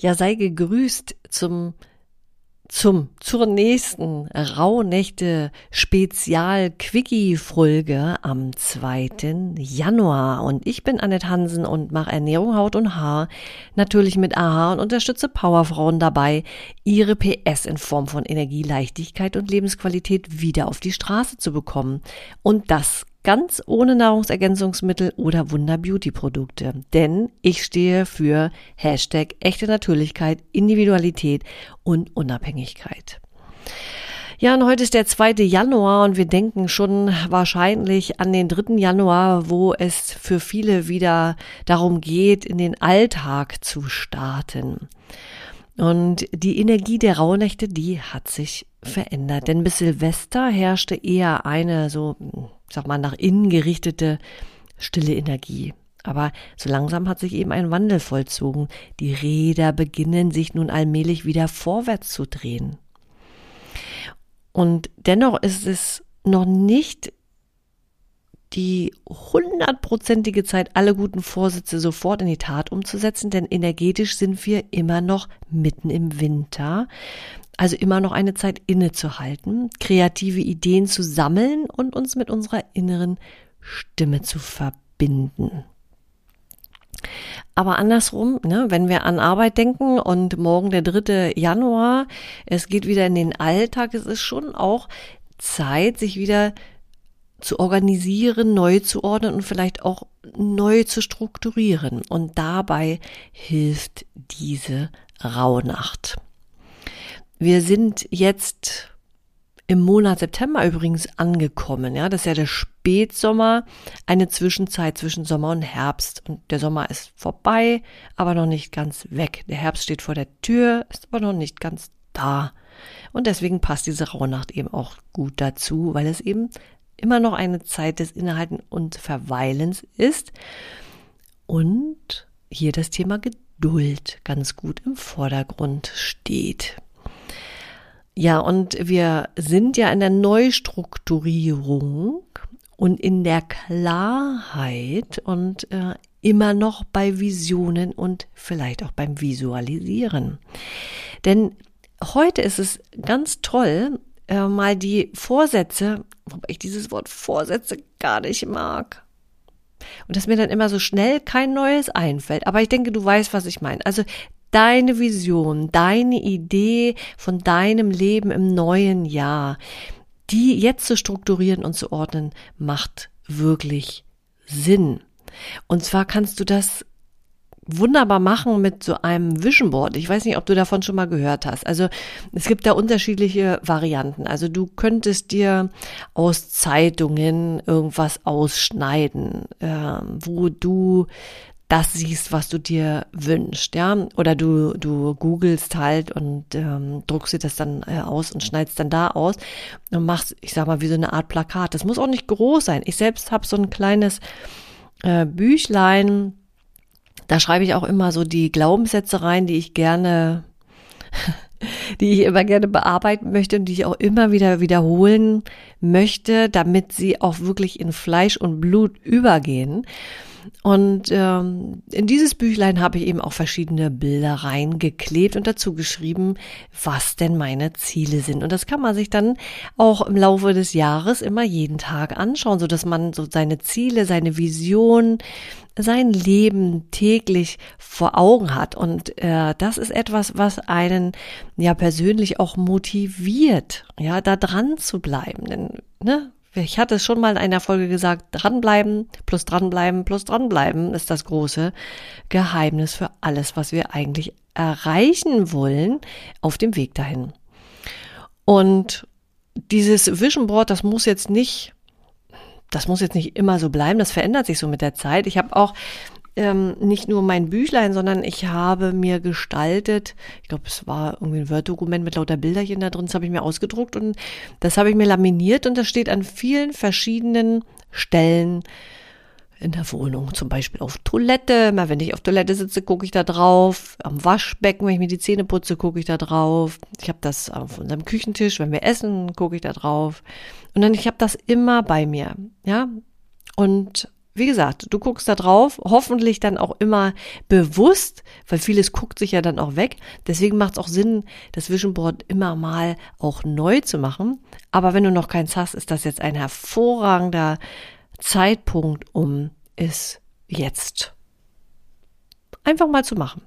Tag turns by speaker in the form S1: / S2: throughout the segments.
S1: Ja, sei gegrüßt zum zum zur nächsten Rauhnächte Spezial Quickie Folge am 2. Januar und ich bin Annette Hansen und mache Ernährung Haut und Haar natürlich mit AHA und unterstütze Powerfrauen dabei ihre PS in Form von Energie, Leichtigkeit und Lebensqualität wieder auf die Straße zu bekommen und das ganz ohne Nahrungsergänzungsmittel oder Wunder-Beauty-Produkte. Denn ich stehe für Hashtag echte Natürlichkeit, Individualität und Unabhängigkeit. Ja, und heute ist der 2. Januar und wir denken schon wahrscheinlich an den 3. Januar, wo es für viele wieder darum geht, in den Alltag zu starten. Und die Energie der Rauhnächte, die hat sich verändert. Denn bis Silvester herrschte eher eine so sag mal, nach innen gerichtete stille Energie. Aber so langsam hat sich eben ein Wandel vollzogen. Die Räder beginnen sich nun allmählich wieder vorwärts zu drehen. Und dennoch ist es noch nicht die hundertprozentige Zeit, alle guten Vorsätze sofort in die Tat umzusetzen, denn energetisch sind wir immer noch mitten im Winter. Also immer noch eine Zeit innezuhalten, kreative Ideen zu sammeln und uns mit unserer inneren Stimme zu verbinden. Aber andersrum, ne, wenn wir an Arbeit denken und morgen der 3. Januar, es geht wieder in den Alltag, es ist schon auch Zeit, sich wieder zu organisieren, neu zu ordnen und vielleicht auch neu zu strukturieren. Und dabei hilft diese Rauhnacht. Wir sind jetzt im Monat September übrigens angekommen. Ja, das ist ja der Spätsommer, eine Zwischenzeit zwischen Sommer und Herbst. Und der Sommer ist vorbei, aber noch nicht ganz weg. Der Herbst steht vor der Tür, ist aber noch nicht ganz da. Und deswegen passt diese Rauhnacht eben auch gut dazu, weil es eben immer noch eine Zeit des Innehalten und Verweilens ist. Und hier das Thema Geduld ganz gut im Vordergrund steht. Ja, und wir sind ja in der Neustrukturierung und in der Klarheit und äh, immer noch bei Visionen und vielleicht auch beim Visualisieren. Denn heute ist es ganz toll, äh, mal die Vorsätze, wobei ich dieses Wort Vorsätze gar nicht mag. Und dass mir dann immer so schnell kein neues einfällt. Aber ich denke, du weißt, was ich meine. Also deine Vision, deine Idee von deinem Leben im neuen Jahr, die jetzt zu strukturieren und zu ordnen, macht wirklich Sinn. Und zwar kannst du das wunderbar machen mit so einem Vision Board. Ich weiß nicht, ob du davon schon mal gehört hast. Also es gibt da unterschiedliche Varianten. Also du könntest dir aus Zeitungen irgendwas ausschneiden, äh, wo du das siehst, was du dir wünschst, ja. Oder du, du googelst halt und ähm, druckst dir das dann äh, aus und schneidest dann da aus und machst, ich sag mal, wie so eine Art Plakat. Das muss auch nicht groß sein. Ich selbst habe so ein kleines äh, Büchlein, da schreibe ich auch immer so die Glaubenssätze rein, die ich gerne, die ich immer gerne bearbeiten möchte und die ich auch immer wieder wiederholen möchte, damit sie auch wirklich in Fleisch und Blut übergehen. Und ähm, in dieses Büchlein habe ich eben auch verschiedene Bilder reingeklebt und dazu geschrieben, was denn meine Ziele sind. Und das kann man sich dann auch im Laufe des Jahres immer jeden Tag anschauen, so dass man so seine Ziele, seine Vision, sein Leben täglich vor Augen hat. Und äh, das ist etwas, was einen ja persönlich auch motiviert, ja, da dran zu bleiben. Denn ne, ich hatte es schon mal in einer Folge gesagt, dranbleiben, plus dranbleiben, plus dranbleiben ist das große Geheimnis für alles, was wir eigentlich erreichen wollen auf dem Weg dahin. Und dieses Vision Board, das muss jetzt nicht, das muss jetzt nicht immer so bleiben, das verändert sich so mit der Zeit. Ich habe auch ähm, nicht nur mein Büchlein, sondern ich habe mir gestaltet, ich glaube, es war irgendwie ein Word-Dokument mit lauter Bilderchen da drin, das habe ich mir ausgedruckt und das habe ich mir laminiert und das steht an vielen verschiedenen Stellen in der Wohnung, zum Beispiel auf Toilette. Mal wenn ich auf Toilette sitze, gucke ich da drauf. Am Waschbecken, wenn ich mir die Zähne putze, gucke ich da drauf. Ich habe das auf unserem Küchentisch, wenn wir essen, gucke ich da drauf. Und dann ich habe das immer bei mir, ja. Und wie gesagt, du guckst da drauf, hoffentlich dann auch immer bewusst, weil vieles guckt sich ja dann auch weg. Deswegen macht es auch Sinn, das Vision Board immer mal auch neu zu machen. Aber wenn du noch keins hast, ist das jetzt ein hervorragender Zeitpunkt, um es jetzt einfach mal zu machen.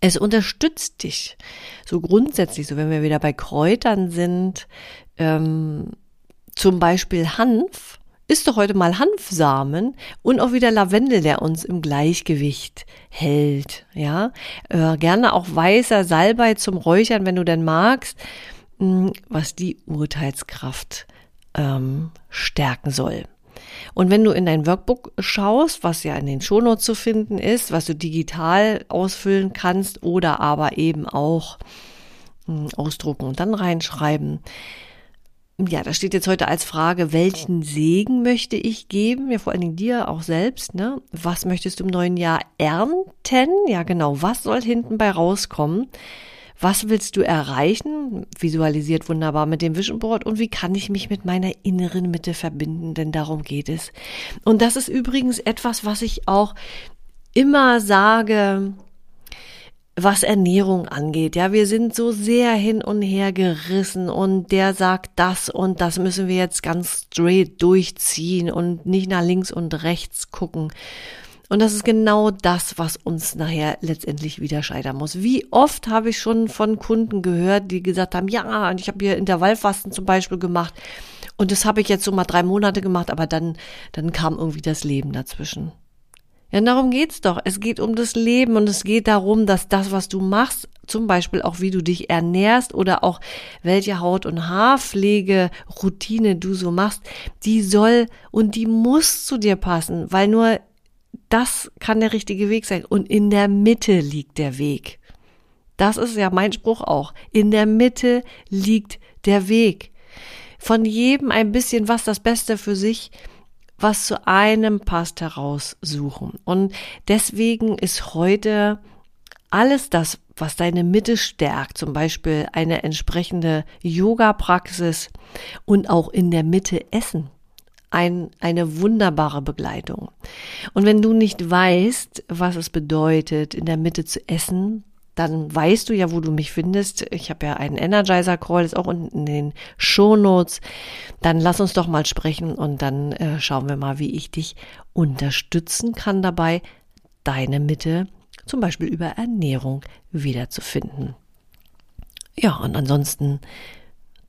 S1: Es unterstützt dich so grundsätzlich, so wenn wir wieder bei Kräutern sind, ähm, zum Beispiel Hanf, isst doch heute mal Hanfsamen und auch wieder Lavendel, der uns im Gleichgewicht hält. Ja, äh, gerne auch weißer Salbei zum Räuchern, wenn du denn magst, hm, was die Urteilskraft ähm, stärken soll. Und wenn du in dein Workbook schaust, was ja in den Shownotes zu finden ist, was du digital ausfüllen kannst oder aber eben auch hm, ausdrucken und dann reinschreiben, ja, da steht jetzt heute als Frage, welchen Segen möchte ich geben? Ja, vor allen Dingen dir auch selbst, ne? Was möchtest du im neuen Jahr ernten? Ja, genau. Was soll hinten bei rauskommen? Was willst du erreichen? Visualisiert wunderbar mit dem Vision Board. Und wie kann ich mich mit meiner inneren Mitte verbinden? Denn darum geht es. Und das ist übrigens etwas, was ich auch immer sage, was Ernährung angeht. Ja, wir sind so sehr hin und her gerissen und der sagt das und das müssen wir jetzt ganz straight durchziehen und nicht nach links und rechts gucken. Und das ist genau das, was uns nachher letztendlich wieder scheitern muss. Wie oft habe ich schon von Kunden gehört, die gesagt haben, ja, ich habe hier Intervallfasten zum Beispiel gemacht und das habe ich jetzt so mal drei Monate gemacht, aber dann, dann kam irgendwie das Leben dazwischen. Ja, darum geht's doch. Es geht um das Leben und es geht darum, dass das, was du machst, zum Beispiel auch wie du dich ernährst oder auch welche Haut- und Haarpflegeroutine du so machst, die soll und die muss zu dir passen, weil nur das kann der richtige Weg sein. Und in der Mitte liegt der Weg. Das ist ja mein Spruch auch. In der Mitte liegt der Weg. Von jedem ein bisschen was das Beste für sich was zu einem passt, heraussuchen. Und deswegen ist heute alles das, was deine Mitte stärkt, zum Beispiel eine entsprechende Yoga-Praxis und auch in der Mitte Essen, ein, eine wunderbare Begleitung. Und wenn du nicht weißt, was es bedeutet, in der Mitte zu essen, dann weißt du ja, wo du mich findest. Ich habe ja einen Energizer Call, ist auch unten in den Show Notes. Dann lass uns doch mal sprechen und dann äh, schauen wir mal, wie ich dich unterstützen kann dabei, deine Mitte zum Beispiel über Ernährung wiederzufinden. Ja, und ansonsten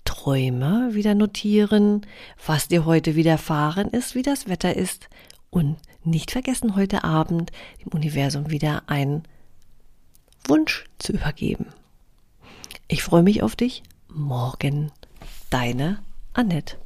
S1: Träume wieder notieren, was dir heute widerfahren ist, wie das Wetter ist und nicht vergessen, heute Abend dem Universum wieder ein Wunsch zu übergeben. Ich freue mich auf dich. Morgen. Deine Annette.